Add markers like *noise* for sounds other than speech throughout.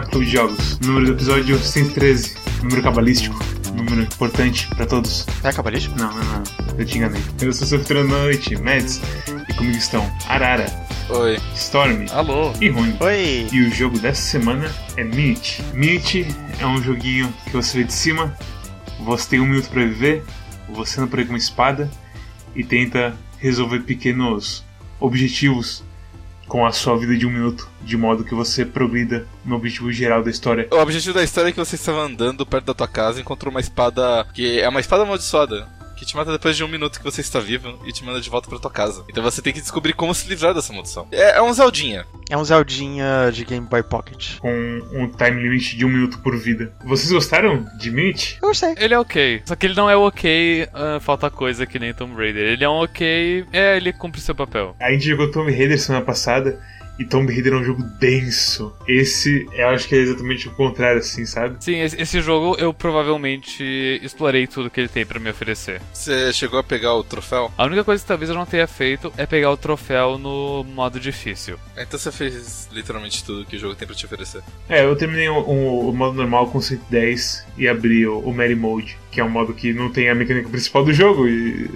Clube de Jogos. Número do episódio 113, número cabalístico, número importante pra todos. É cabalístico? Não, não, não, eu te enganei. Eu sou o Sofrendo Noite, Mads, e comigo estão Arara, Oi. Storm Alô. e Rony. Oi! E o jogo dessa semana é Minute. Minute é um joguinho que você vê de cima, você tem um minuto pra viver, você não pega uma espada e tenta resolver pequenos objetivos com a sua vida de um minuto, de modo que você progrida no objetivo geral da história. O objetivo da história é que você estava andando perto da tua casa e encontrou uma espada que é uma espada amaldiçoada. Que te mata depois de um minuto que você está vivo e te manda de volta pra tua casa. Então você tem que descobrir como se livrar dessa maldição. É, é um Zeldinha. É um Zeldinha de Game Boy Pocket. Com um time limit de um minuto por vida. Vocês gostaram de Minute? Eu gostei. Ele é ok. Só que ele não é o ok, ah, falta coisa que nem Tomb Raider. Ele é um ok, é, ele cumpre seu papel. A gente jogou Tomb Raider semana passada e Tomb Raider é um jogo denso. Esse, eu acho que é exatamente o contrário, assim, sabe? Sim, esse, jogo eu provavelmente explorei tudo que ele tem pra me oferecer. Você chegou a pegar o troféu? A única coisa que talvez eu não tenha feito é pegar o troféu no modo difícil. Então você fez literalmente tudo que o jogo tem pra te oferecer. É, eu terminei o, o- o modo normal com 110 e abri o, o Mary Mode, que é um modo que não tem a mecânica principal do jogo e.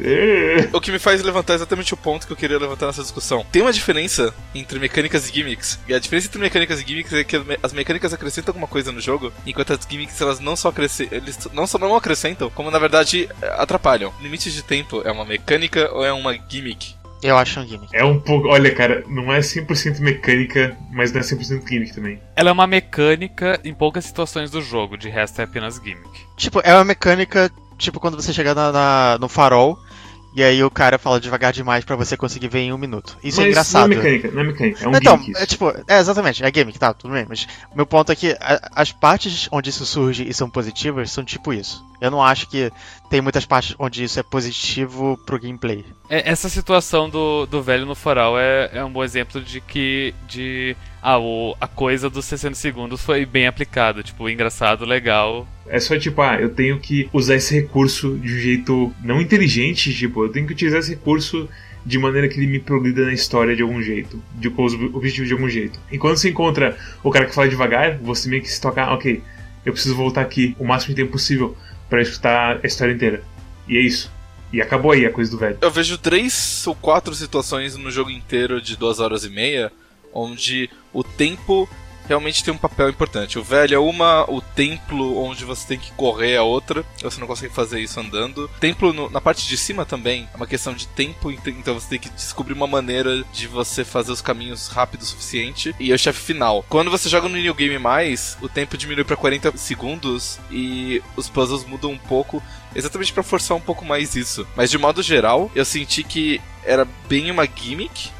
*laughs* O que me faz levantar exatamente o ponto que eu queria levantar nessa discussão. Tem uma diferença entre mecânicas e gimmicks. E a diferença entre mecânicas e gimmicks é que as me- as mecânicas acrescentam alguma coisa no jogo, enquanto as gimmicks elas não só acrescentam, eles não só não acrescentam, como na verdade atrapalham. Limite de tempo é uma mecânica ou é uma gimmick? Eu acho um gimmick. É um pouco. Olha, cara, não é 100% mecânica, mas não é 100% gimmick também. Ela é uma mecânica em poucas situações do jogo, de resto é apenas gimmick. Tipo, é uma mecânica, tipo, quando você chega na, na- no farol e aí o cara fala devagar demais pra você conseguir ver em um minuto. Isso mas é engraçado. Não é mecânica, não é mecânica, é um então, gimmick. é tipo, é exatamente, é gimmick, tá, tudo bem, mas meu ponto é que a- as partes onde isso surge e são positivas são tipo isso. Eu não acho que tem muitas partes onde isso é positivo pro gameplay. É, essa situação do, do velho no foral é, é um bom exemplo de que. de. Ah, o, a coisa dos 60 segundos foi bem aplicada. Tipo, engraçado, legal. É só tipo, ah, eu tenho que usar esse recurso de um jeito não inteligente, tipo, eu tenho que utilizar esse recurso de maneira que ele me progrida na história de algum jeito, de com os ob- objetivos de algum jeito. E quando você encontra o cara que fala devagar, você meio que se toca, ah, ok, eu preciso voltar aqui o máximo de tempo possível pra escutar a história inteira. E é isso. E acabou aí a coisa do velho. Eu vejo três ou quatro situações no jogo inteiro de duas horas e meia onde o tempo realmente tem um papel importante. O velho é uma, o templo onde você tem que correr é outra, você não consegue fazer isso andando. Templo no- na parte de cima também é uma questão de tempo, ent- então você tem que descobrir uma maneira de você fazer os caminhos rápido o suficiente. E é o chefe final. Quando você joga no New Game mais, o tempo diminui pra 40 segundos e os puzzles mudam um pouco exatamente pra forçar um pouco mais isso. Mas de modo geral, eu senti que era bem uma gimmick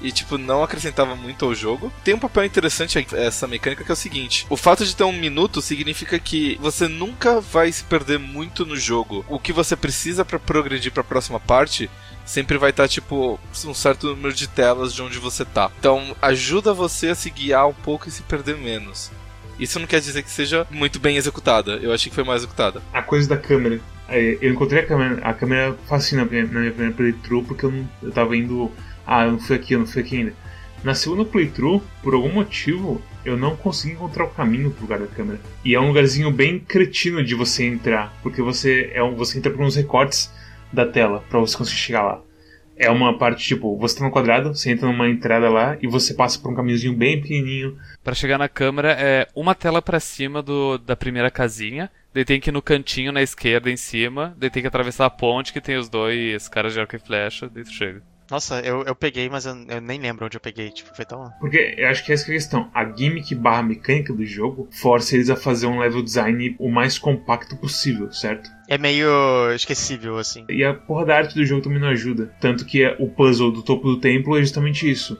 e tipo não acrescentava muito ao jogo. Tem um papel interessante essa mecânica que é o seguinte: o fato de ter um minuto significa que você nunca vai se perder muito no jogo. O que você precisa pra progredir pra próxima parte sempre vai estar tipo um certo número de telas de onde você tá. Então ajuda você a se guiar um pouco e se perder menos. Isso não quer dizer que seja muito bem executada. Eu achei que foi mal executada. A coisa da câmera. É, Eu encontrei a câmera, a câmera fascina na minha primeira playthrough porque eu, não, eu tava indo. Ah, eu não fui aqui, eu não fui aqui ainda. Na segunda playthrough, por algum motivo, eu não consegui encontrar o caminho pro lugar da câmera. E é um lugarzinho bem cretino de você entrar, porque você é um, você entra por uns recortes da tela pra você conseguir chegar lá. É uma parte tipo, você tá no quadrado, você entra numa entrada lá e você passa por um caminhozinho bem pequenininho. Pra chegar na câmera é uma tela pra cima do, da primeira casinha. Daí tem que ir no cantinho na esquerda em cima. Daí tem que atravessar a ponte que tem os dois caras de arco e flecha. Daí tu chega. Nossa, eu, eu peguei, mas eu, eu nem lembro onde eu peguei, tipo, foi tão... Porque eu acho que essa é a questão. A gimmick barra mecânica do jogo força eles a fazer um level design o mais compacto possível, certo? É meio esquecível, assim. E a porra da arte do jogo também não ajuda. Tanto que é- o puzzle do topo do templo é justamente isso.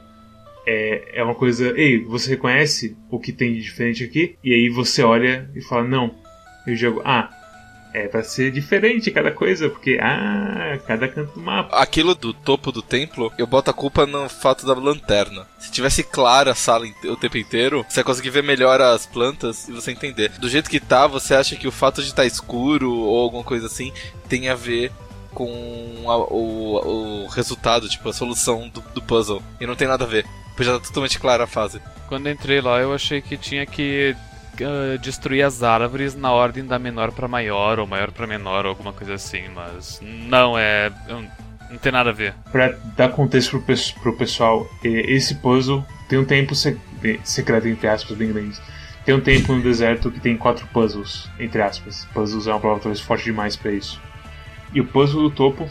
É, é uma coisa. Ei, você reconhece o que tem de diferente aqui? E aí você olha e fala, não. E o jogo, ah, é pra ser diferente cada coisa, porque, ah, cada canto do mapa. Aquilo do topo do templo, eu boto a culpa no fato da lanterna. Se tivesse clara a sala o tempo inteiro, você ia conseguir ver melhor as plantas e você entender. Do jeito que tá, você acha que o fato de estar escuro ou alguma coisa assim tem a ver com a- o, o resultado, tipo, a solução do, do puzzle. E não tem nada a ver. Depois já tá totalmente clara a fase. Quando entrei lá, eu achei que tinha que uh, destruir as árvores na ordem da menor pra maior, ou maior pra menor, ou alguma coisa assim, mas não é. Não tem nada a ver. Pra dar contexto pro, pro pessoal, esse puzzle tem um tempo secreto, entre aspas, bem grande. Tem um tempo no deserto que tem quatro puzzles, entre aspas. Puzzles é uma palavra talvez forte demais para isso. E o puzzle do topo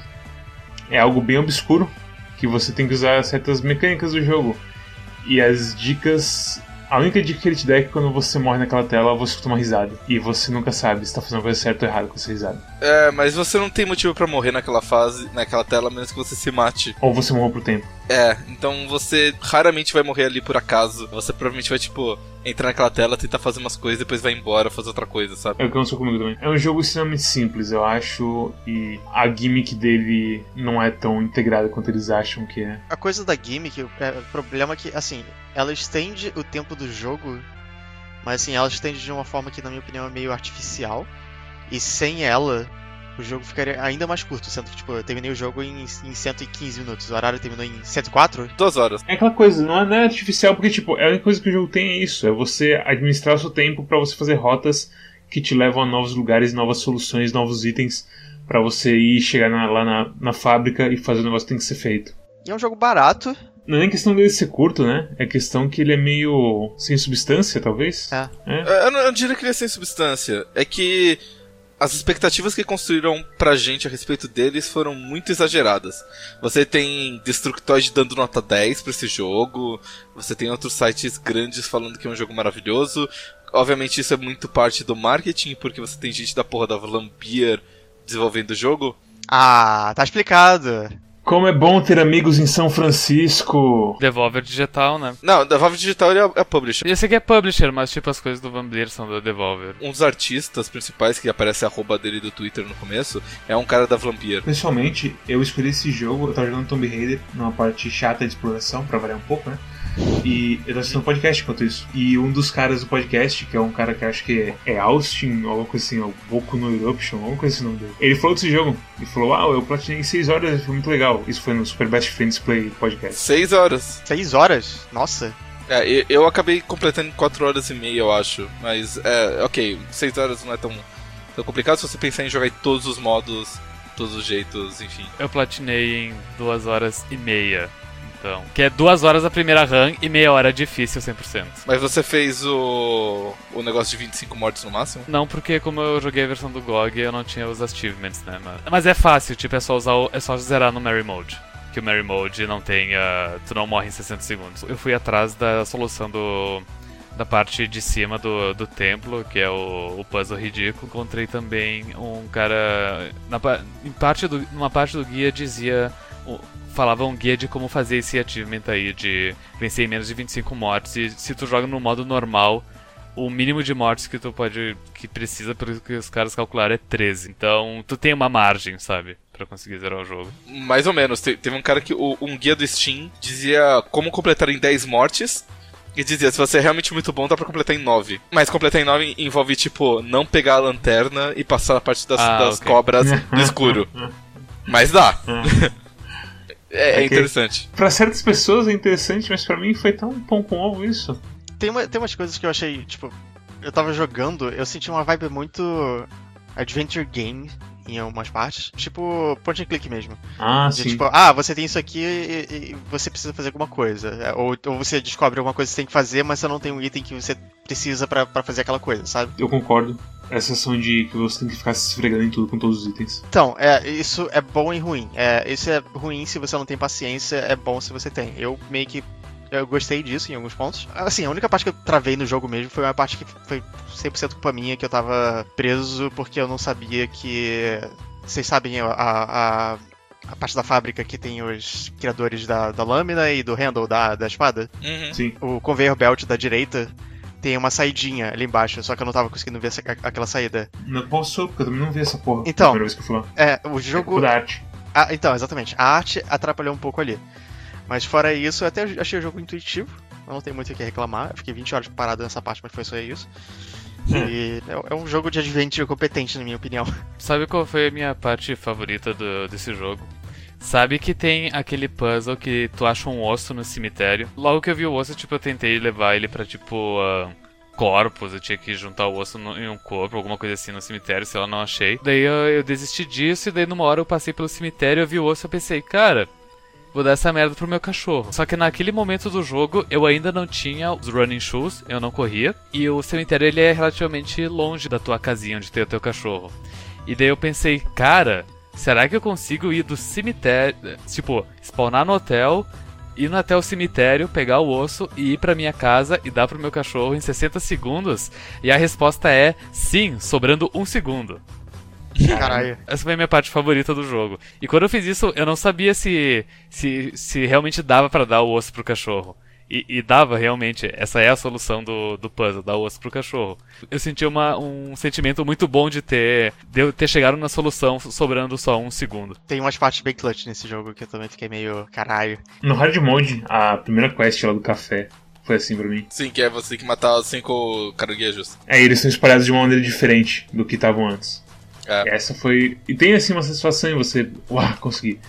é algo bem obscuro, que você tem que usar certas mecânicas do jogo. E as dicas a única dica que ele te dá é que quando você morre naquela tela, você escuta uma risada. E você nunca sabe se tá fazendo coisa certa ou errada com essa risada. É, mas você não tem motivo para morrer naquela fase, naquela tela, a menos que você se mate. Ou você morra pro tempo. É, então você raramente vai morrer ali por acaso. Você provavelmente vai, tipo, entrar naquela tela, tentar fazer umas coisas, depois vai embora fazer outra coisa, sabe? É o que aconteceu comigo também. É um jogo extremamente simples, eu acho, e a gimmick dele não é tão integrada quanto eles acham que é. A coisa da gimmick, é, o problema é que, assim, ela estende o tempo do jogo, mas assim, ela estende de uma forma que, na minha opinião, é meio artificial. E sem ela, o jogo ficaria ainda mais curto, sendo que, tipo, eu terminei o jogo em, em 115 minutos. O horário terminou em 104? Duas horas. É aquela coisa, não é, não é artificial, porque, tipo, a única coisa que o jogo tem é isso: é você administrar o seu tempo para você fazer rotas que te levam a novos lugares, novas soluções, novos itens para você ir chegar na, lá na, na fábrica e fazer o negócio que tem que ser feito. E é um jogo barato. Não é nem questão dele ser curto, né? É questão que ele é meio sem substância, talvez. É. é. Eu, não, eu não diria que ele é sem substância. É que as expectativas que construíram pra gente a respeito deles foram muito exageradas. Você tem Destructoid dando nota 10 pra esse jogo, você tem outros sites grandes falando que é um jogo maravilhoso. Obviamente isso é muito parte do marketing, porque você tem gente da porra da Vlambeer desenvolvendo o jogo. Ah, tá explicado. Como é bom ter amigos em São Francisco. Devolver Digital, né? Não, Devolver Digital é, é publisher. Esse aqui é publisher, mas tipo as coisas do Van Bleer são da Devolver. Um dos artistas principais que aparece a arroba dele do Twitter no começo é um cara da Vlampier. Pessoalmente, eu escolhi esse jogo, eu tava jogando Tomb Raider numa parte chata de exploração, pra variar um pouco, né? E eu tô assistindo um podcast enquanto isso. E um dos caras do podcast, que é um cara que acho que é Austin, ou alguma coisa assim, ou Boku no Eruption, alguma coisa assim o nome dele. Ele falou desse jogo. Ele falou, ah, eu platinei em 6 horas, foi muito legal. Isso foi no Super Best Friends Play podcast. 6 horas. 6 horas? Nossa. É, eu acabei completando em 4 horas e meia, eu acho. Mas, é, ok, 6 horas não é tão, tão complicado se você pensar em jogar em todos os modos, todos os jeitos, enfim. Eu platinei em 2 horas e meia. Então, que é duas horas a primeira run e meia hora difícil 100%. Mas você fez o o negócio de 25 mortes no máximo? Não, porque como eu joguei a versão do GOG, eu não tinha os achievements, né? Mas, mas é fácil, tipo, é só usar o, é só zerar no Mary Mode. Que o Mary Mode não tenha. Tu não morre em 60 segundos. Eu fui atrás da solução do. Da parte de cima do, do templo, que é o, o puzzle ridículo. Encontrei também um cara. Na, em parte do, numa parte do guia dizia falava um guia de como fazer esse achievement aí de vencer em menos de 25 mortes. E se tu joga no modo normal, o mínimo de mortes que tu pode. que precisa, pelo que os caras calcularam, é 13. Então tu tem uma margem, sabe? Pra conseguir zerar o jogo. Mais ou menos. Teve um cara que. Um guia do Steam dizia como completar em 10 mortes. E dizia, se você é realmente muito bom, dá pra completar em 9. Mas completar em 9 envolve, tipo, não pegar a lanterna e passar a parte das, ah, das okay. cobras no escuro. *laughs* Mas dá. *laughs* É, é, interessante. Para certas pessoas é interessante, mas para mim foi tão pão com ovo isso. Tem, uma, tem umas coisas que eu achei, tipo, eu tava jogando, eu senti uma vibe muito adventure game em algumas partes. Tipo, point and click mesmo. Ah, de, sim. Tipo, ah, você tem isso aqui e, e você precisa fazer alguma coisa. É, ou, ou você descobre alguma coisa que você tem que fazer, mas você não tem um item que você precisa para fazer aquela coisa, sabe? Eu concordo essa ação de que você tem que ficar se esfregando em tudo com todos os itens. Então, é, isso é bom e ruim. É, isso é ruim se você não tem paciência, é bom se você tem. Eu meio que eu gostei disso em alguns pontos. Assim, a única parte que eu travei no jogo mesmo foi uma parte que foi 100% culpa minha, que eu tava preso porque eu não sabia que. Vocês sabem a, a, a parte da fábrica que tem os criadores da, da lâmina e do handle da, da espada? Uhum. Sim. O conveyor belt da direita tem uma saidinha ali embaixo, só que eu não tava conseguindo ver essa, aquela saída. Não posso, porque eu também não vi essa porra. Então, vez que eu fui lá. é, o jogo. É arte. Ah, então, exatamente. A arte atrapalhou um pouco ali. Mas fora isso, eu até achei o jogo intuitivo. Não tem muito o que reclamar. Eu fiquei 20 horas parado nessa parte, mas foi só isso. É. E é, é um jogo de adventure competente, na minha opinião. Sabe qual foi a minha parte favorita do, desse jogo? Sabe que tem aquele puzzle que tu acha um osso no cemitério? Logo que eu vi o osso, tipo, eu tentei levar ele pra, tipo, uh, corpos, eu tinha que juntar o osso no, em um corpo, alguma coisa assim no cemitério, se ela não achei. Daí eu, eu, desisti disso, e daí numa hora eu passei pelo cemitério, eu vi o osso e pensei, cara, vou dar essa merda pro meu cachorro. Só que naquele momento do jogo eu ainda não tinha os running shoes, eu não corria, e o cemitério ele é relativamente longe da tua casinha onde tem o teu cachorro. E daí eu pensei, cara, será que eu consigo ir do cemitério, tipo, spawnar no hotel, ir até o cemitério, pegar o osso e ir pra minha casa e dar pro meu cachorro em 60 segundos? E a resposta é sim, sobrando um segundo. Caralho. Essa foi a minha parte favorita do jogo. E quando eu fiz isso, eu não sabia se se, se realmente dava para dar o osso pro cachorro. E, e, dava realmente, essa é a solução do, do puzzle, dar osso pro cachorro. Eu senti uma, um sentimento muito bom de ter, de ter chegado na solução sobrando só um segundo. Tem umas partes bem clutch nesse jogo que eu também fiquei meio caralho. No hard mode, a primeira quest lá do café foi assim pra mim. Sim, que é você que matar cinco caranguejos. É, eles são espalhados de uma maneira diferente do que estavam antes. É. Essa foi. E tem assim uma satisfação em você. Uau, *laughs* consegui.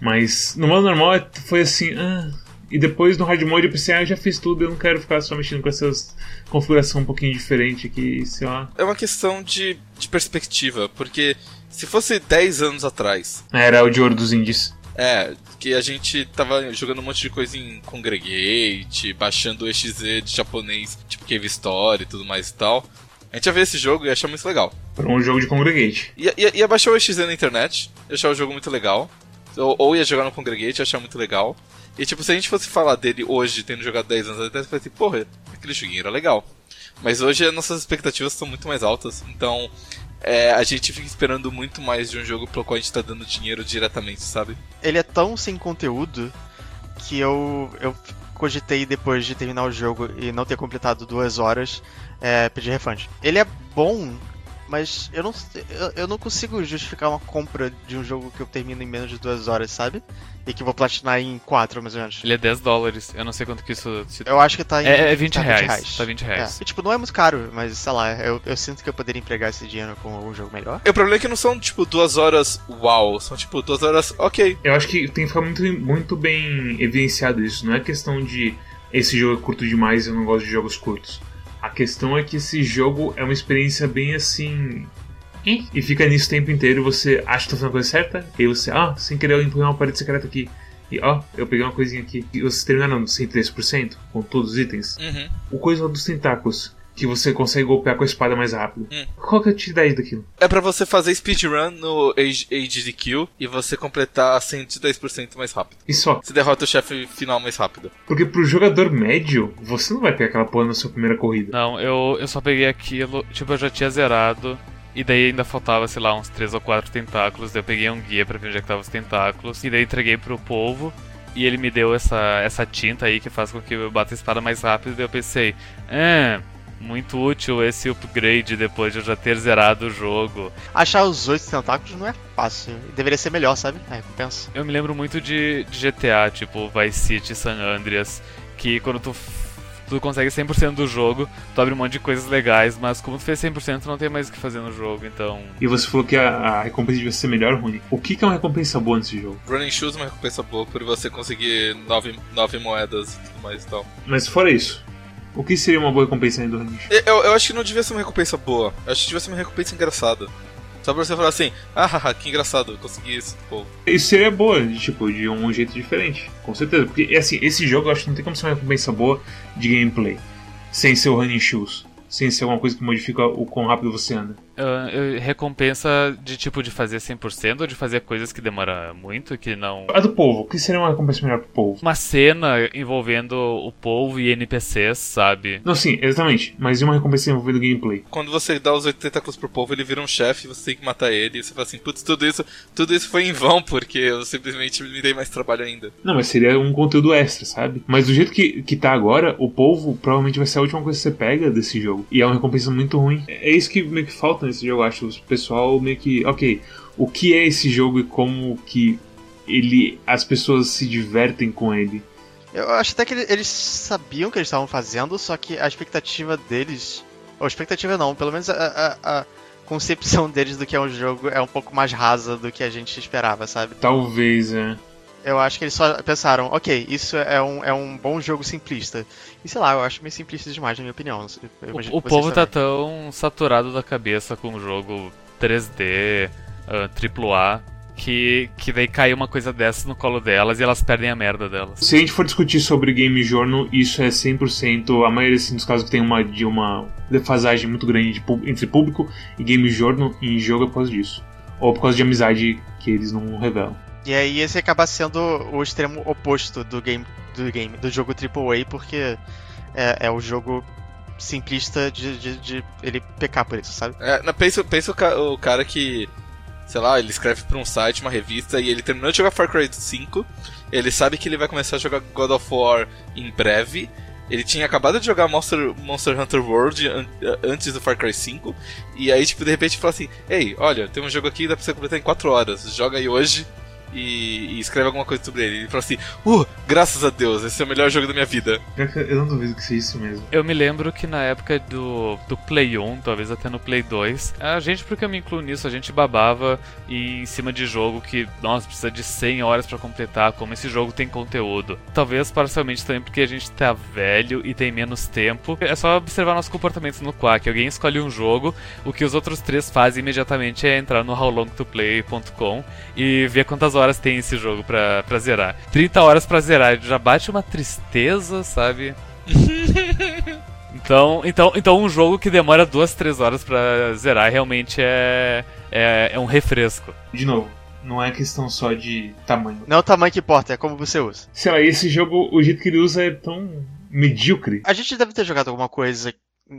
Mas no modo normal foi assim. Ah, e depois no hard mode eu pensei, ah, eu já fiz tudo, eu não quero ficar só mexendo com essas configuração um pouquinho diferente aqui, sei lá. É uma questão de, de perspectiva, porque se fosse 10 anos atrás. Era o de ouro dos indies. É, que a gente tava jogando um monte de coisa em Congregate, baixando o EXE de japonês, tipo Cave Story e tudo mais e tal. A gente ia ver esse jogo e ia achar muito legal. Para um jogo de Congregate. Ia, ia, ia baixar o EXE na internet, ia achar o jogo muito legal. Ou, ou ia jogar no Congregate e achar muito legal. E tipo, se a gente fosse falar dele hoje, tendo jogado 10 anos atrás, você assim, porra, aquele joguinho era legal. Mas hoje as nossas expectativas são muito mais altas, então é, a gente fica esperando muito mais de um jogo pelo qual a gente tá dando dinheiro diretamente, sabe? Ele é tão sem conteúdo que eu, eu cogitei depois de terminar o jogo e não ter completado duas horas é, pedir refund. Ele é bom, mas eu não, eu, eu, não consigo justificar uma compra de um jogo que eu termino em menos de duas horas, sabe? E que vou platinar em quatro, mais ou menos. Ele é 10 dólares, eu não sei quanto que isso. Se... Eu acho que tá em. É, é 20, tá reais, 20 reais. Tá 20 reais. É. E, tipo, não é muito caro, mas sei lá, eu, eu sinto que eu poderia empregar esse dinheiro com algum jogo melhor. E o problema é que não são, tipo, duas horas uau, são, tipo, duas horas ok. Eu acho que tem que ficar muito, muito bem evidenciado isso. Não é questão de esse jogo é curto demais e eu não gosto de jogos curtos. A questão é que esse jogo é uma experiência bem assim. E fica nisso o tempo inteiro. Você acha que tá fazendo a coisa certa, e aí você, ah, sem querer eu empurrei uma parede secreta aqui. E ó, eu peguei uma coisinha aqui. E vocês terminaram no 103% com todos os itens. Uhum. O coisa dos tentáculos. Que você consegue golpear com a espada mais rápido. Hum. Qual que é a utilidade daquilo? É pra você fazer speedrun no Age, Kill e você completar 110% mais rápido. E só. Você derrota o chefe final mais rápido. Porque pro jogador médio, você não vai pegar aquela porra na sua primeira corrida. Não, eu, eu só peguei aquilo, tipo, eu já tinha zerado. E daí ainda faltava, sei lá, uns 3 ou 4 tentáculos. Daí eu peguei um guia pra ver onde é que tava os tentáculos. E daí entreguei pro povo. E ele me deu essa, essa tinta aí que faz com que eu bata a espada mais rápido. E daí eu pensei, ah, muito útil esse upgrade depois de eu já ter zerado o jogo. Achar os oito tentáculos não é fácil. Deveria ser melhor, sabe? A recompensa. Eu me lembro muito de, de GTA, tipo Vice City, San Andreas, que quando tu tu consegue 100% do jogo, tu abre um monte de coisas legais, mas como tu fez 100%, tu não tem mais o que fazer no jogo, então... E você falou que a, a recompensa devia ser melhor, Rony. O que, que é uma recompensa boa nesse jogo? Running Shoes é uma recompensa boa por você conseguir 9, nove moedas e tudo mais e tal. Mas fora isso, o que seria uma boa recompensa ainda do Shoes? Eu, eu acho que não devia ser uma recompensa boa, eu acho que devia ser uma recompensa engraçada. Só pra você falar assim, ah, que engraçado, consegui isso. Pô. Isso seria boa, tipo, de um jeito diferente. Com certeza. Porque, assim, esse jogo eu acho que não tem como ser uma recompensa boa de gameplay. Sem ser o Running Shoes. Sem ser alguma coisa que modifica o quão rápido você anda. Uh, recompensa de tipo de fazer 100% ou de fazer coisas que demora muito que não. A do povo, o que seria uma recompensa melhor pro povo? Uma cena envolvendo o povo e NPCs, sabe? Não, sim, exatamente. Mas e uma recompensa envolvendo gameplay? Quando você dá os 8 tentáculos pro povo, ele vira um chefe, você tem que matar ele, e você fala assim, putz, tudo isso, tudo isso foi em vão, porque eu simplesmente me dei mais trabalho ainda. Não, mas seria um conteúdo extra, sabe? Mas do jeito que, que tá agora, o povo provavelmente vai ser a última coisa que você pega desse jogo. E é uma recompensa muito ruim. É isso que meio que falta nesse jogo, acho. O pessoal meio que. Ok, o que é esse jogo e como que ele. as pessoas se divertem com ele. Eu acho até que eles sabiam o que eles estavam fazendo, só que a expectativa deles. Ou expectativa não, pelo menos a, a, a concepção *laughs* deles do que é um jogo é um pouco mais rasa do que a gente esperava, sabe? Talvez, é. Eu acho que eles só pensaram, ok, isso é um, é um bom jogo simplista. E sei lá, eu acho meio simplista demais, na minha opinião. O, o povo tá também. tão saturado da cabeça com o jogo 3D, ah, AAA, que, que daí cai uma coisa dessas no colo delas e elas perdem a merda delas. Se a gente for discutir sobre Game Journal, isso é 100%, a maioria assim, dos casos que tem uma, de uma defasagem muito grande de entre público e Game Journal em jogo é por causa disso. Ou por causa de amizade que eles não revelam. E aí esse acaba sendo o extremo oposto do game do game, do jogo AAA, porque é, é o jogo simplista de, de, de ele pecar por isso, sabe? É, pensa, o, o cara que, sei lá, ele escreve pra um site, uma revista, e ele terminou de jogar Far Cry 5, ele sabe que ele vai começar a jogar God of War em breve, ele tinha acabado de jogar Monster, Monster Hunter World an- antes do Far Cry 5, e aí, tipo, de repente fala assim, ei, olha, tem um jogo aqui, dá pra você completar em 4 horas, joga aí hoje e, e escreve alguma coisa sobre ele. Ele fala assim, uh, graças a Deus, esse é o melhor jogo da minha vida. Eu não duvido que seja isso mesmo. Eu me lembro que na época do, do Play 1, talvez até no Play 2, a gente, porque eu me incluo nisso, a gente babava e em cima de jogo que, nossa, precisa de 100 horas pra completar, como esse jogo tem conteúdo. Talvez parcialmente também porque a gente tá velho e tem menos tempo. É só observar nossos comportamentos no Quack. Alguém escolhe um jogo, o que os outros três fazem imediatamente é entrar no howlongtoplay.com e ver quantas horas tem esse jogo pra, pra zerar. 30 horas pra zerar, já bate uma tristeza, sabe? *laughs* Então, então, então um jogo que demora duas, três horas pra zerar realmente é, é, é um refresco. De novo, não é questão só de tamanho. Não é o tamanho que importa, é como você usa. Sei lá, esse jogo, o jeito que ele usa é tão medíocre. A gente deve ter jogado alguma coisa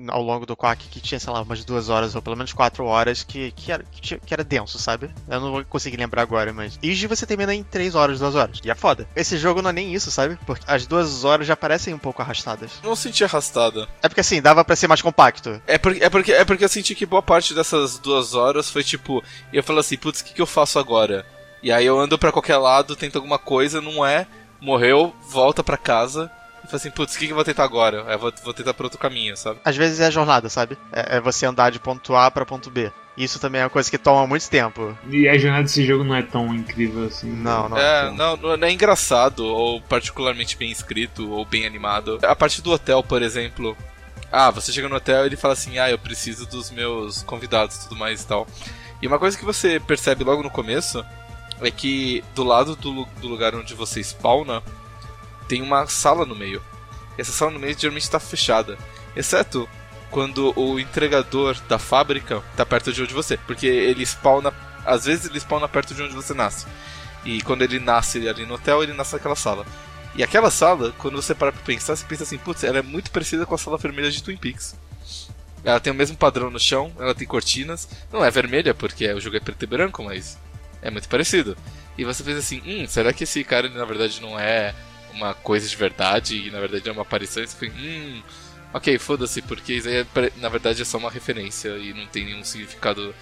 ao longo do Quack que tinha, sei lá, umas duas horas ou pelo menos quatro horas que, que, era, que, tinha- que era denso, sabe? Eu não vou conseguir lembrar agora, mas. Ige você termina em três horas, duas horas. E é foda. Esse jogo não é nem isso, sabe? Porque as duas horas já parecem um pouco arrastadas. Não senti arrastada. É porque assim, dava pra ser mais compacto. É porque, é, porque, é porque eu senti que boa parte dessas duas horas foi tipo. Eu falo assim, putz, o que, que eu faço agora? E aí eu ando pra qualquer lado, tento alguma coisa, não é, morreu, volta pra casa. Falo assim, putz, o que, que eu vou tentar agora? Eu vou, vou tentar por outro caminho, sabe? Às vezes é a jornada, sabe? É, é você andar de ponto A pra ponto B. Isso também é uma coisa que toma muito tempo. E a jornada desse jogo não é tão incrível assim. Não, não. é, não, não é engraçado, ou particularmente bem escrito, ou bem animado. A parte do hotel, por exemplo. Ah, você chega no hotel e ele fala assim, ah, eu preciso dos meus convidados e tudo mais e tal. E uma coisa que você percebe logo no começo é que do lado do, do lugar onde você spawna tem uma sala no meio. E essa sala no meio geralmente está fechada. Exceto quando o entregador da fábrica está perto de onde você. Porque ele spawna. Às vezes ele spawna perto de onde você nasce. E quando ele nasce ali no hotel, ele nasce naquela sala. E aquela sala, quando você para pra pensar, você pensa assim, putz, ela é muito parecida com a sala vermelha de Twin Peaks. Ela tem o mesmo padrão no chão, ela tem cortinas. Não é vermelha, porque o jogo é preto e branco, mas é muito parecido. E você pensa assim, hum, será que esse cara ele, na verdade não é uma coisa de verdade e na verdade é uma aparição? E você fica, hum, ok, foda-se, porque isso aí é, na verdade é só uma referência e não tem nenhum significado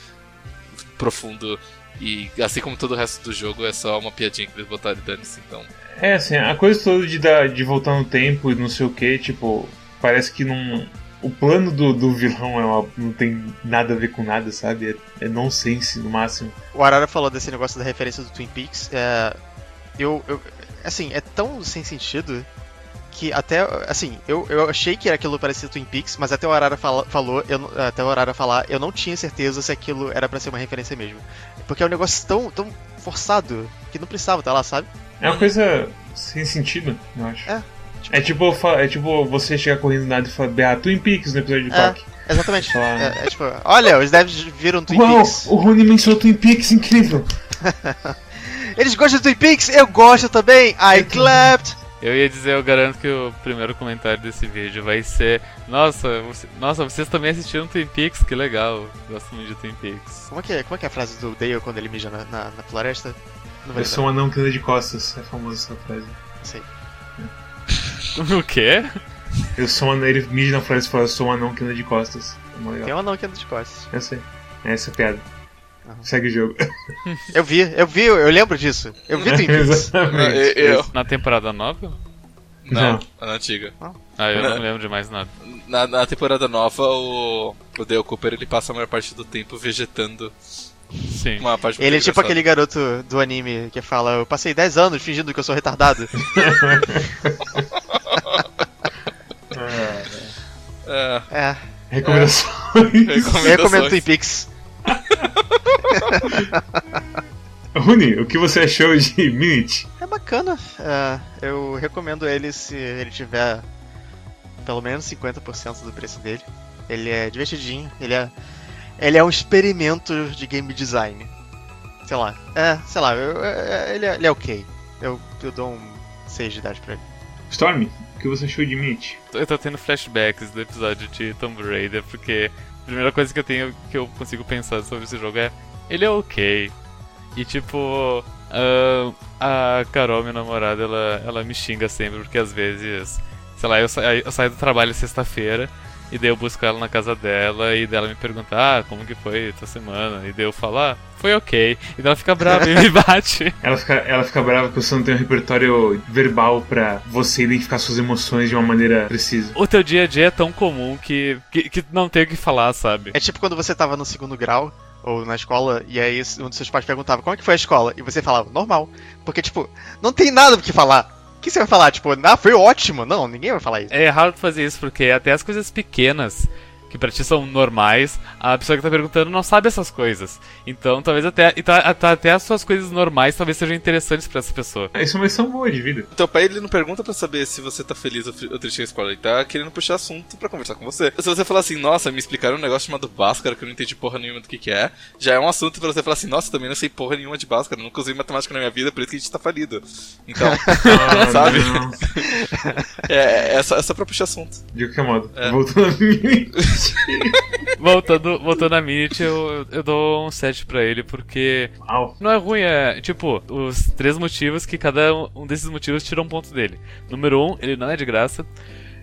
profundo. E assim como todo o resto do jogo, é só uma piadinha que eles botaram e dane-se, então. É, assim, a coisa toda de, dar, de voltar no tempo e não sei o que, tipo, parece que não. O plano do, do vilão é uma- não tem nada a ver com nada, sabe? É, é nonsense no máximo. O Arara falou desse negócio da referência do Twin Peaks. É, eu, eu- Assim, é tão sem sentido que até. Assim, eu, eu achei que aquilo parecia Twin Peaks, mas até o Arara fala- falou, eu, até o Arara falar, eu não tinha certeza se aquilo era pra ser uma referência mesmo. Porque é um negócio tão, tão forçado que não precisava estar lá, sabe? É uma coisa sem sentido, eu acho. É, tipo- É tipo, é tipo você chegar correndo do nada e falar, ah, Twin Peaks no episódio de É. Quack. Exatamente. É, é tipo, olha, os devs viram Twin Uau, Peaks. o Rony mencionou Twin Peaks, incrível! *laughs* Eles gostam de Twin Peaks? Eu gosto também! I clapped! Eu ia dizer, eu garanto que o primeiro comentário desse vídeo vai ser Nossa, você- nossa vocês também assistiram Twin Peaks? Que legal, gosto muito de Twin Peaks. Como é que é, como é, que é a frase do Dale quando ele mija na, na, na floresta? Eu sou um anão que anda de costas, é famosa essa frase. Sei. *laughs* o quê? Eu sou um anão, ele mija na frase e fala, eu sou um anão que anda de costas. É. Tem um anão que anda de costas. Eu sei. Essa é a piada. Segue o jogo. *laughs* Eu vi, eu vi, eu lembro disso. Eu vi Twin Peaks. *laughs* Exatamente. Eu- eu- Na temporada nova? Não, Não. é na antiga. Ah, eu Não. lembro de mais nada. Na, na temporada nova, o, o Dale Cooper ele passa a maior parte do tempo vegetando. Sim. Uma parte muito Ele é tipo engraçada. aquele garoto do anime que fala: Eu passei 10 anos fingindo que eu sou retardado. *laughs* É, é, Recomendações. recomendações. eu recomendo Twin Peaks. *laughs* Runi, o que você achou de Minute? É bacana. é, eu recomendo ele se ele tiver pelo menos 50% do preço dele. Ele é divertidinho, ele é. Ele é um experimento de game design. Sei lá. É, sei lá, eu- é- ele, é, ele é ok. Eu, eu dou um 6 de idade pra ele. Storm, o que você achou de Minute? Eu tô tendo flashbacks do episódio de Tomb Raider, porque a primeira coisa que eu tenho que eu consigo pensar sobre esse jogo é. Ele é ok. E tipo. ah, a Carol, minha namorada, ela, ela me xinga sempre, porque às vezes. Sei lá, eu, sa eu saio do trabalho sexta-feira. E daí eu busco ela na casa dela e dela me pergunta, ah, como que foi essa semana? E daí eu falo, ah, foi ok. E daí ela fica brava e me *laughs* bate. Ela fica, ela fica brava que você não tem um repertório verbal pra você identificar suas emoções de uma maneira precisa. O teu dia a dia é tão comum que, que, que não tem o que falar, sabe? É tipo quando você tava no segundo grau, ou na escola, e aí um dos seus pais perguntava como é que foi a escola? E você falava, normal. Porque, tipo, não tem nada do que falar. O que você vai falar? Tipo, ah, foi ótimo. Não, ninguém vai falar isso. É errado fazer isso, porque até as coisas pequenas, que pra ti são normais, a pessoa que tá perguntando não sabe essas coisas. Então, talvez até, então, até, até as suas coisas normais talvez sejam interessantes pra essa pessoa. Isso é uma lição boa de vida. O teu pai ele não pergunta pra saber se você tá feliz ou, triste com a escola, ele tá querendo puxar assunto pra conversar com você. Se você falar assim, nossa, me explicaram um negócio chamado Bhaskara que eu não entendi porra nenhuma do que que é, já é um assunto pra você falar assim, nossa, também não sei porra nenhuma de Bhaskara, nunca usei matemática na minha vida, por isso que a gente tá falido. Então, *laughs* Ah, *laughs* Sabe? é, é, só, é só pra puxar assunto. De qualquer modo. É. Voltando a Minute. *laughs* *laughs* Voltando, voltando a Minute, eu, eu dou um 7 pra ele, porque Uau. não é ruim, é tipo, os três motivos que cada um desses motivos tira um ponto dele. Número um, ele não é de graça.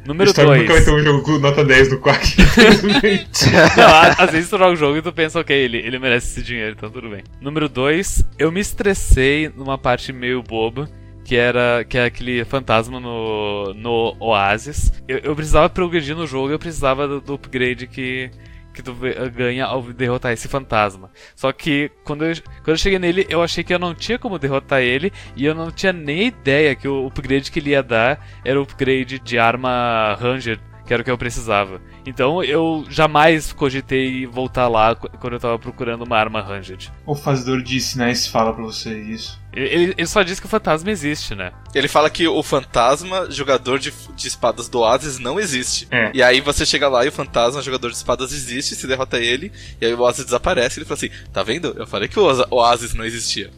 Número Storm nunca vai dois. ter um jogo com nota 10 do Quack. *laughs* *laughs* Não, às vezes tu joga o jogo e tu pensa, ok, ele, ele merece esse dinheiro, então tudo bem. Número 2, eu me estressei numa parte meio boba, que era que é aquele fantasma no, no Oasis. Eu, eu precisava progredir no jogo, eu precisava do, do upgrade que, que tu ganha ao derrotar esse fantasma. Só que quando eu, quando eu cheguei nele, eu achei que eu não tinha como derrotar ele, e eu não tinha nem ideia que o upgrade que ele ia dar era o upgrade de arma Ranger, que era o que eu precisava. Então eu jamais cogitei voltar lá qu- quando eu tava procurando uma arma ranged. o fazedor de sinais fala pra você isso. Ele, ele só diz que o fantasma existe, né? Ele fala que o fantasma, jogador de, de espadas do Oasis, não existe. É. E aí você chega lá e o fantasma, jogador de espadas, existe, se derrota ele, e aí o Oasis desaparece e ele fala assim, tá vendo? Eu falei que o Oasis não existia.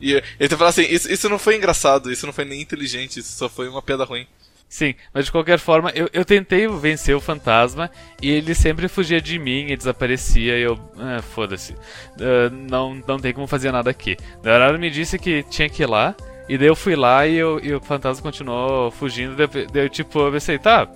E ele fala assim, isso, isso não foi engraçado, isso não foi nem inteligente, isso só foi uma piada ruim. Sim, mas de qualquer forma, eu, eu tentei vencer o fantasma e ele sempre fugia de mim e desaparecia e eu. Ah, foda-se. Ah, não, não tem como fazer nada aqui. O horário me disse que tinha que ir lá, e daí eu fui lá e, eu- e o fantasma continuou fugindo. Daí, daí eu, tipo, eu pensei, tá,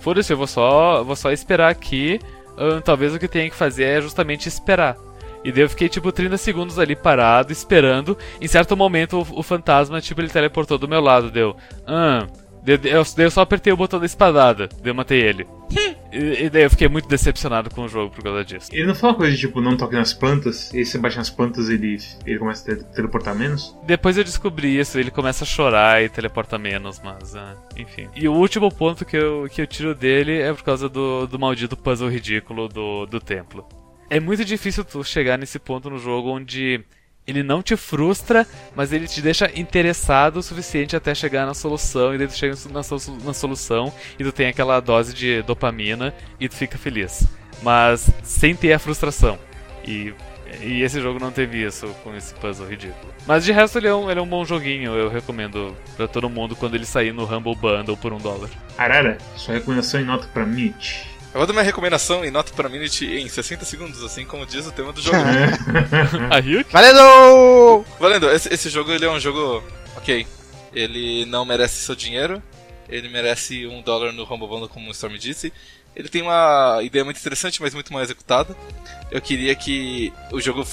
foda-se, eu vou só, vou só esperar aqui. ah, talvez o que tenha que fazer é justamente esperar. E daí eu fiquei tipo 30 segundos ali parado, esperando. Em certo momento o, o fantasma, tipo, ele teleportou do meu lado, deu. Ah. Daí eu, daí eu só apertei o botão da espadada, daí eu matei ele. *laughs* e, e daí eu fiquei muito decepcionado com o jogo por causa disso. Ele não fala uma coisa de tipo, não toque nas plantas, e você bate nas plantas ele, ele começa a te- teleportar menos? Depois eu descobri isso, ele começa a chorar e teleporta menos, mas ah, enfim. E o último ponto que eu, que eu tiro dele é por causa do, do maldito puzzle ridículo do, do templo. É muito difícil tu chegar nesse ponto no jogo onde ele não te frustra, mas ele te deixa interessado o suficiente até chegar na solução, e daí tu chega na, solu- na solução e tu tem aquela dose de dopamina e tu fica feliz. Mas sem ter a frustração. E, e esse jogo não teve isso com esse puzzle ridículo. Mas de resto ele é um, ele é um bom joguinho, eu recomendo pra todo mundo quando ele sair no Humble Bundle por um dólar. Arara, sua recomendação e nota pra Minute. Eu vou dar minha recomendação e nota pra Minute em 60 segundos, assim como diz o tema do jogo. *laughs* A Ryuk? Valendo! Valendo, esse, esse jogo ele é um jogo. Ok. Ele não merece seu dinheiro. Ele merece um dólar no Rumble Bundle, como o Storm disse. Ele tem uma ideia muito interessante, mas muito mal executada. Eu queria que o jogo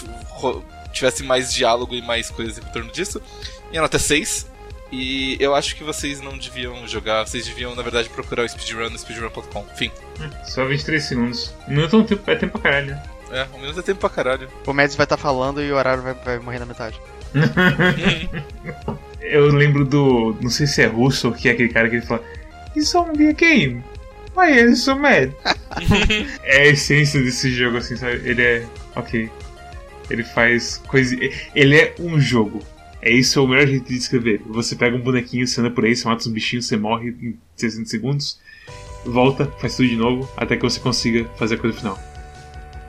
tivesse mais diálogo e mais coisas em torno disso. Minha nota é 6. E eu acho que vocês não deviam jogar, vocês deviam, na verdade, procurar o speedrun no speedrun.com. Enfim. Só 23 segundos. Um minuto é um tempo, é tempo pra caralho. né? É, um minuto é tempo pra caralho. O Mads vai estar falando e o horário vai, vai morrer na metade. *laughs* Eu lembro do. Não sei se é russo, que é aquele cara que ele fala. It's only a game. Why are you so mad? é a essência desse jogo, assim, sabe? Ele é. Ok. Ele faz coisa. Ele é um jogo. É isso é o melhor jeito de descrever. Você pega um bonequinho, você anda por aí, você mata os bichinhos, você morre em 60 segundos, volta, faz tudo de novo, até que você consiga fazer a coisa final.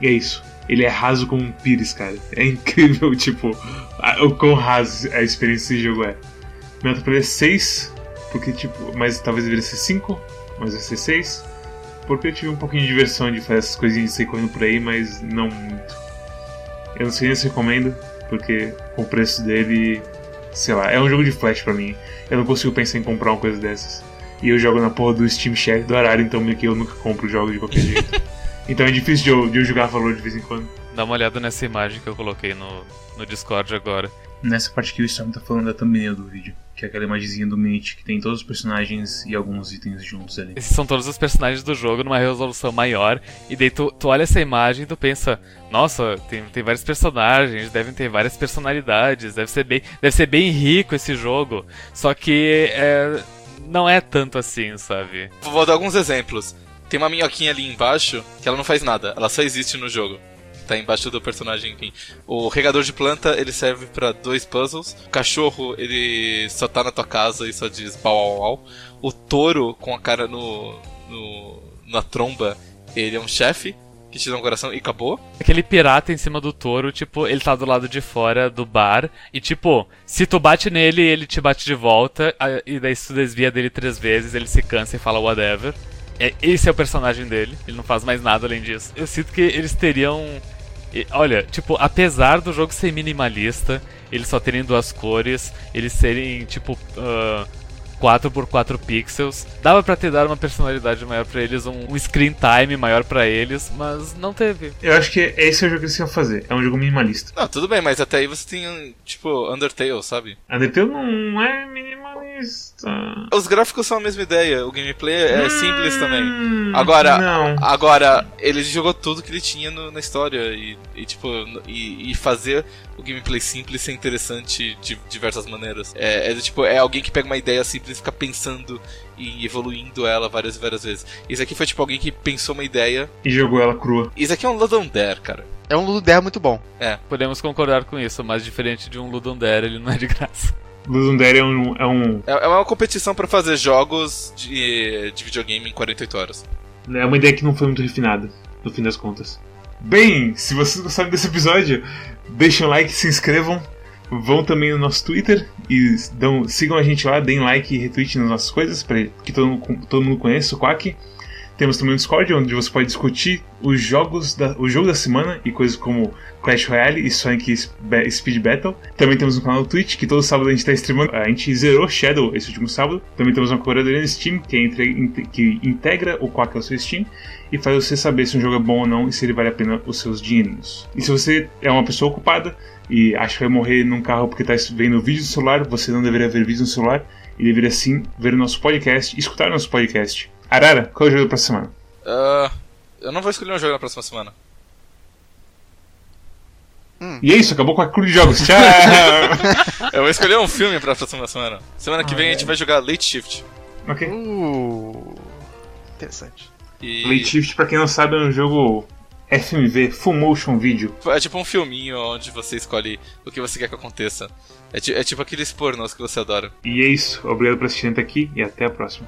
E é isso. Ele é raso como um pires, cara. É *laughs* incrível, tipo, a- o quão raso a experiência desse jogo é. Minha nota pra ele é 6, porque, tipo, mas talvez deveria ser 5, mas vai ser 6. Porque eu tive um pouquinho de diversão de fazer essas coisinhas de sair correndo por aí, mas não muito. Eu não sei nem se recomendo, porque com o preço dele, sei lá, é um jogo de flash pra mim. Eu não consigo pensar em comprar uma coisa dessas. E eu jogo na porra do Steam Share do horário, então meio que eu nunca compro jogos de qualquer jeito. *laughs* então é difícil de eu, de eu jogar valor de vez em quando. Dá uma olhada nessa imagem que eu coloquei no, no Discord agora. Nessa parte que o Storm tá falando da thumbnail do vídeo, que é aquela imagenzinha do Mint que tem todos os personagens e alguns itens juntos ali. Esses são todos os personagens do jogo numa resolução maior. E daí tu, tu olha essa imagem e tu pensa, nossa, tem, tem vários personagens, devem ter várias personalidades, deve ser bem, deve ser bem rico esse jogo. Só que é, não é tanto assim, sabe? Vou dar alguns exemplos. Tem uma minhoquinha ali embaixo que ela não faz nada, ela só existe no jogo. Tá embaixo do personagem, enfim. O regador de planta, ele serve pra dois puzzles. O cachorro, ele só tá na tua casa e só diz pau au au. O touro, com a cara no, no na tromba, ele é um chefe que te dá um coração e acabou. Aquele pirata em cima do touro, tipo, ele tá do lado de fora do bar. E tipo, se tu bate nele, ele te bate de volta. E daí se tu desvia dele três vezes, ele se cansa e fala whatever. É, esse é o personagem dele, ele não faz mais nada além disso. Eu sinto que eles teriam. E- Olha, tipo, apesar do jogo ser minimalista, eles só terem duas cores, eles serem, tipo, ah, 4x4 pixels, dava pra ter dado uma personalidade maior pra eles, um, um screen time maior pra eles, mas não teve. Eu acho que esse é o jogo que eles iam fazer. É um jogo minimalista. Não, tudo bem, mas até aí você tem, tipo, Undertale, sabe? Undertale não é minimalista. Os gráficos são a mesma ideia, o gameplay é simples também. Hum, Agora, Não. agora, ele jogou tudo que ele tinha no- na história e, e, tipo, e, e fazer o gameplay simples ser interessante de diversas maneiras. É, é tipo, é alguém que pega uma ideia simples e fica pensando e evoluindo ela várias e várias vezes. Isso aqui foi tipo alguém que pensou uma ideia. E jogou ela crua. Isso aqui é um Ludon Dare, cara. É um Luder muito bom. Podemos concordar com isso, mas diferente de um Ludon Dare, ele não é de graça. Ludundere é um, é um. É, é uma competição pra fazer jogos de, de videogame em 48 horas. É uma ideia que não foi muito refinada, no fim das contas. Bem, se vocês gostaram desse episódio, deixem um like, se inscrevam. Vão também no nosso Twitter e dão, sigam a gente lá, deem like e retweet nas nossas coisas, para que todo, mundo- todo mundo conheça o Quack. Temos também o Discord, onde você pode discutir os jogos da, o jogo da semana e coisas como Clash Royale e Sonic Sp- Speed Battle. Também temos um canal Twitch, que todo sábado a gente está streamando. A gente zerou Shadow esse último sábado. Também temos uma curadoria no Steam, que, entre- que integra o Quack ao seu Steam e faz você saber se um jogo é bom ou não e se ele vale a pena os seus dinheirinhos. E se você é uma pessoa ocupada e acha que vai morrer num carro porque está vendo vídeo no celular, você não deveria ver vídeo no celular e deveria sim ver o nosso podcast escutar nosso podcast. Arara, qual é o jogo pra semana? Ah, eu não vou escolher um jogo na próxima semana. E é isso, acabou com a cruz de jogos. Tchau! *laughs* Eu vou escolher um filme pra próxima semana. Semana que Ah, vem a é. gente vai jogar Late Shift. ok. Uh, interessante. E Late Shift, pra quem não sabe, é um jogo FMV, Full Motion Video. é tipo um filminho onde você escolhe o que você quer que aconteça. É, é tipo aqueles pornôs que você adora. E é isso, obrigado por assistir até aqui e até a próxima.